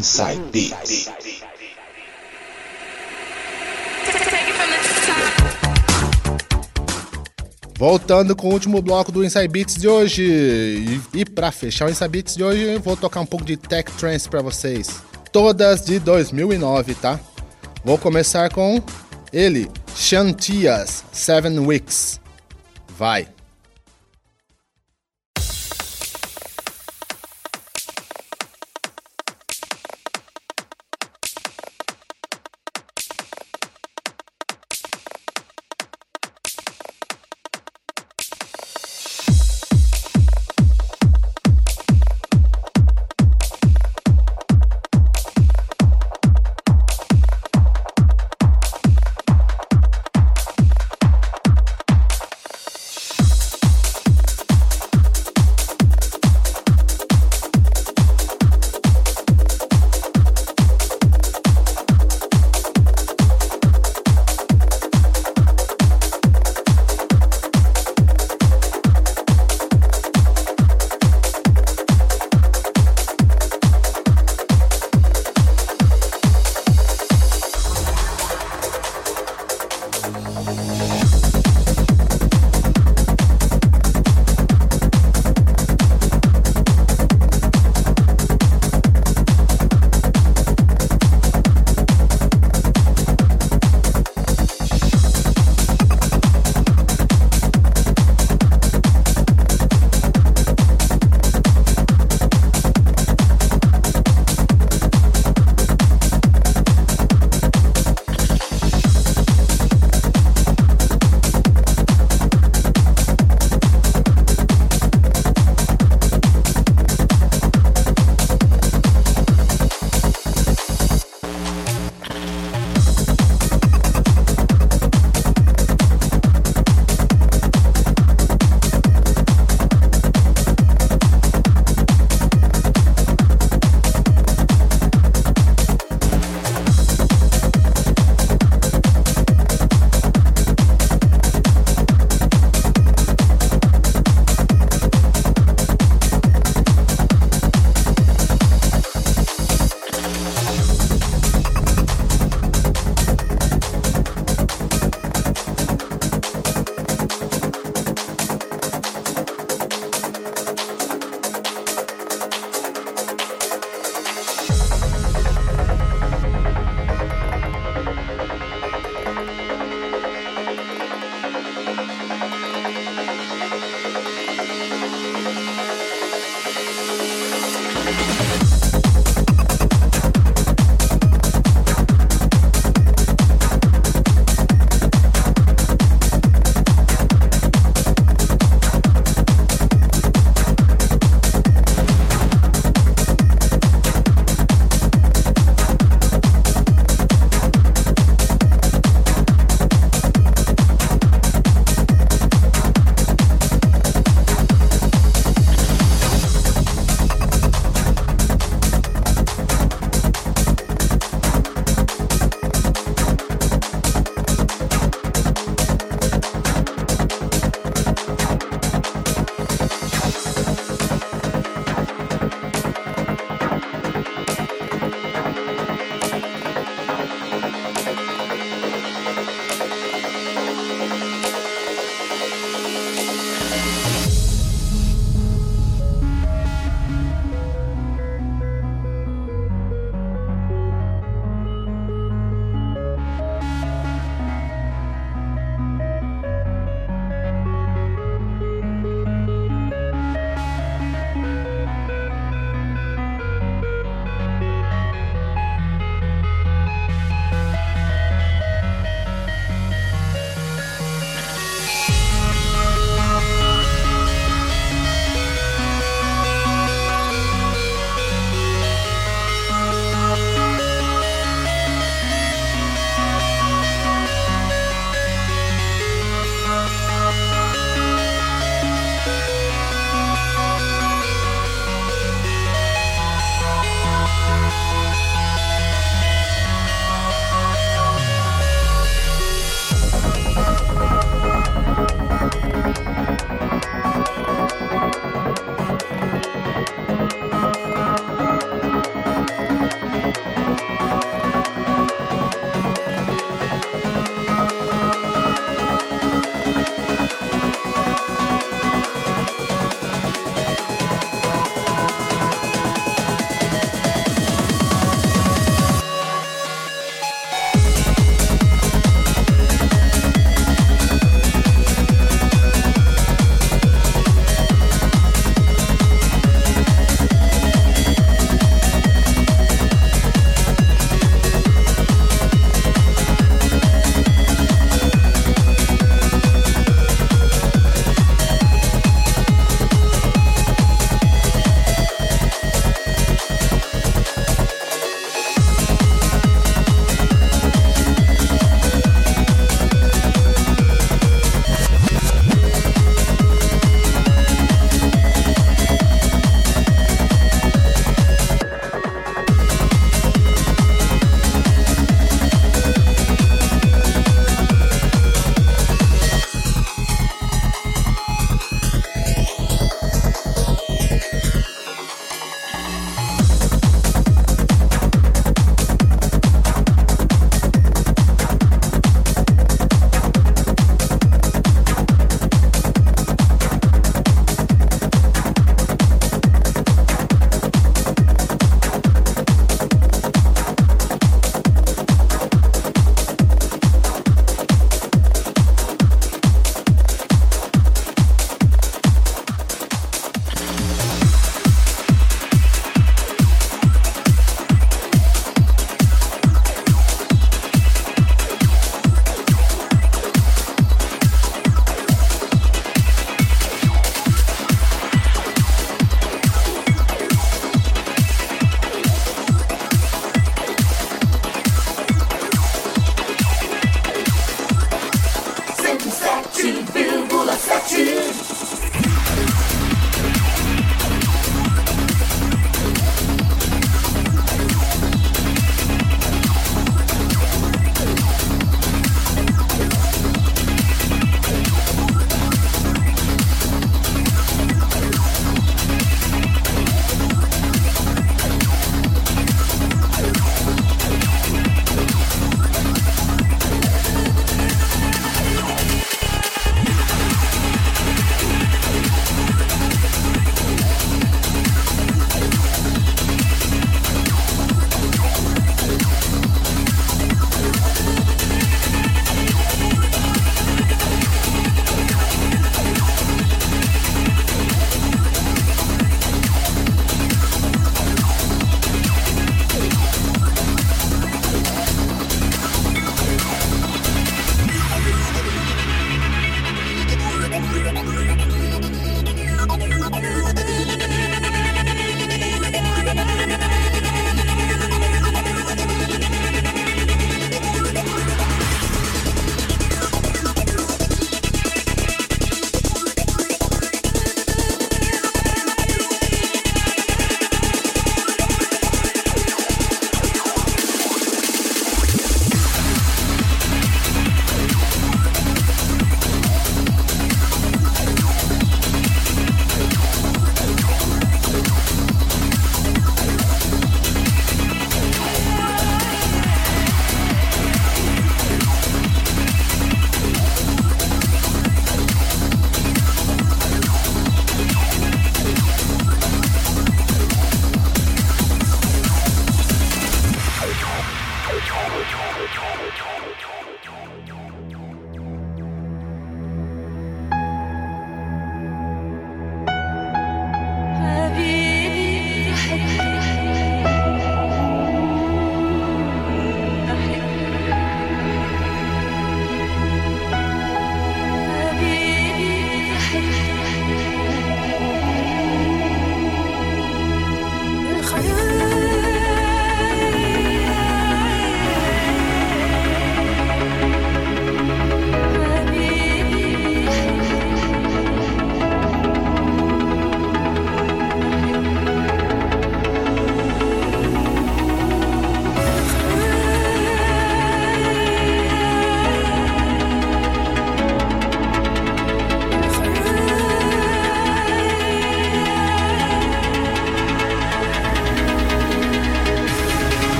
Inside Beats. Voltando com o último bloco do Inside Beats de hoje. E, e para fechar o Inside Beats de hoje, eu vou tocar um pouco de Tech Trance para vocês. Todas de 2009, tá? Vou começar com ele, Shantias Seven Weeks. Vai.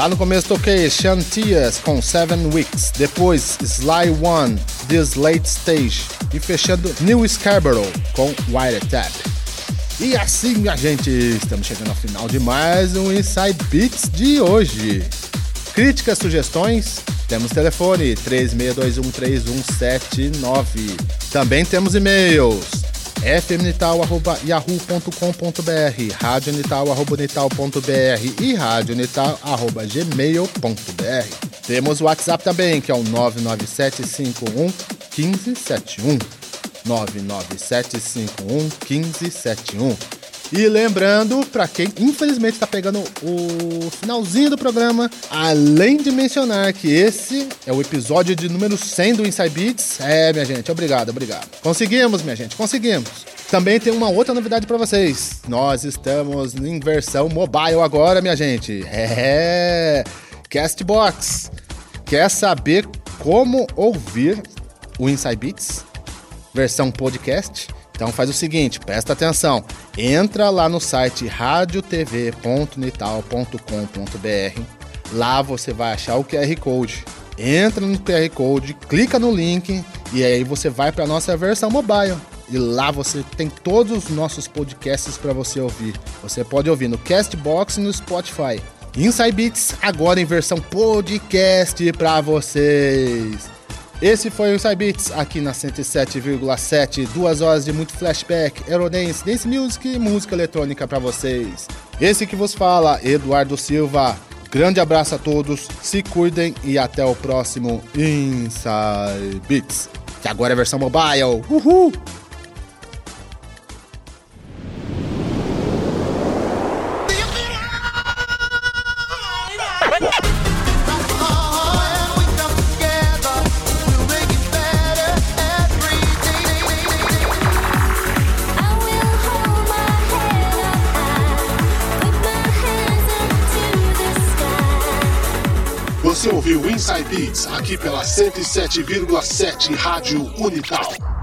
Lá no começo toquei Shantias com Seven Weeks, depois Sly One, This Late Stage e fechando New Scarborough com Wiretap. E assim, minha gente, estamos chegando ao final de mais um Inside Beats de hoje. Críticas, sugestões? Temos telefone 36213179. Também temos e-mails fmnital.yahoo.com.br, radionital.nital.br e radionital.gmail.br. Temos o WhatsApp também, que é o 99751 1571. 99751 1571. E lembrando, para quem infelizmente está pegando o finalzinho do programa, além de mencionar que esse é o episódio de número 100 do Inside Beats, é, minha gente, obrigado, obrigado. Conseguimos, minha gente, conseguimos. Também tem uma outra novidade para vocês. Nós estamos em versão mobile agora, minha gente. É, Castbox. Quer saber como ouvir o Inside Beats? Versão podcast? Então faz o seguinte, presta atenção. Entra lá no site radiotv.nital.com.br. Lá você vai achar o QR Code. Entra no QR Code, clica no link e aí você vai para nossa versão mobile. E lá você tem todos os nossos podcasts para você ouvir. Você pode ouvir no Castbox e no Spotify. Inside Beats agora em versão podcast para vocês. Esse foi o Cybeats aqui na 107,7, duas horas de muito flashback, Eurodance, Dance Music e música eletrônica para vocês. Esse que vos fala, Eduardo Silva. Grande abraço a todos, se cuidem e até o próximo Inside Beats, que agora é versão mobile. Uhul! Pela 107,7 Rádio Unital.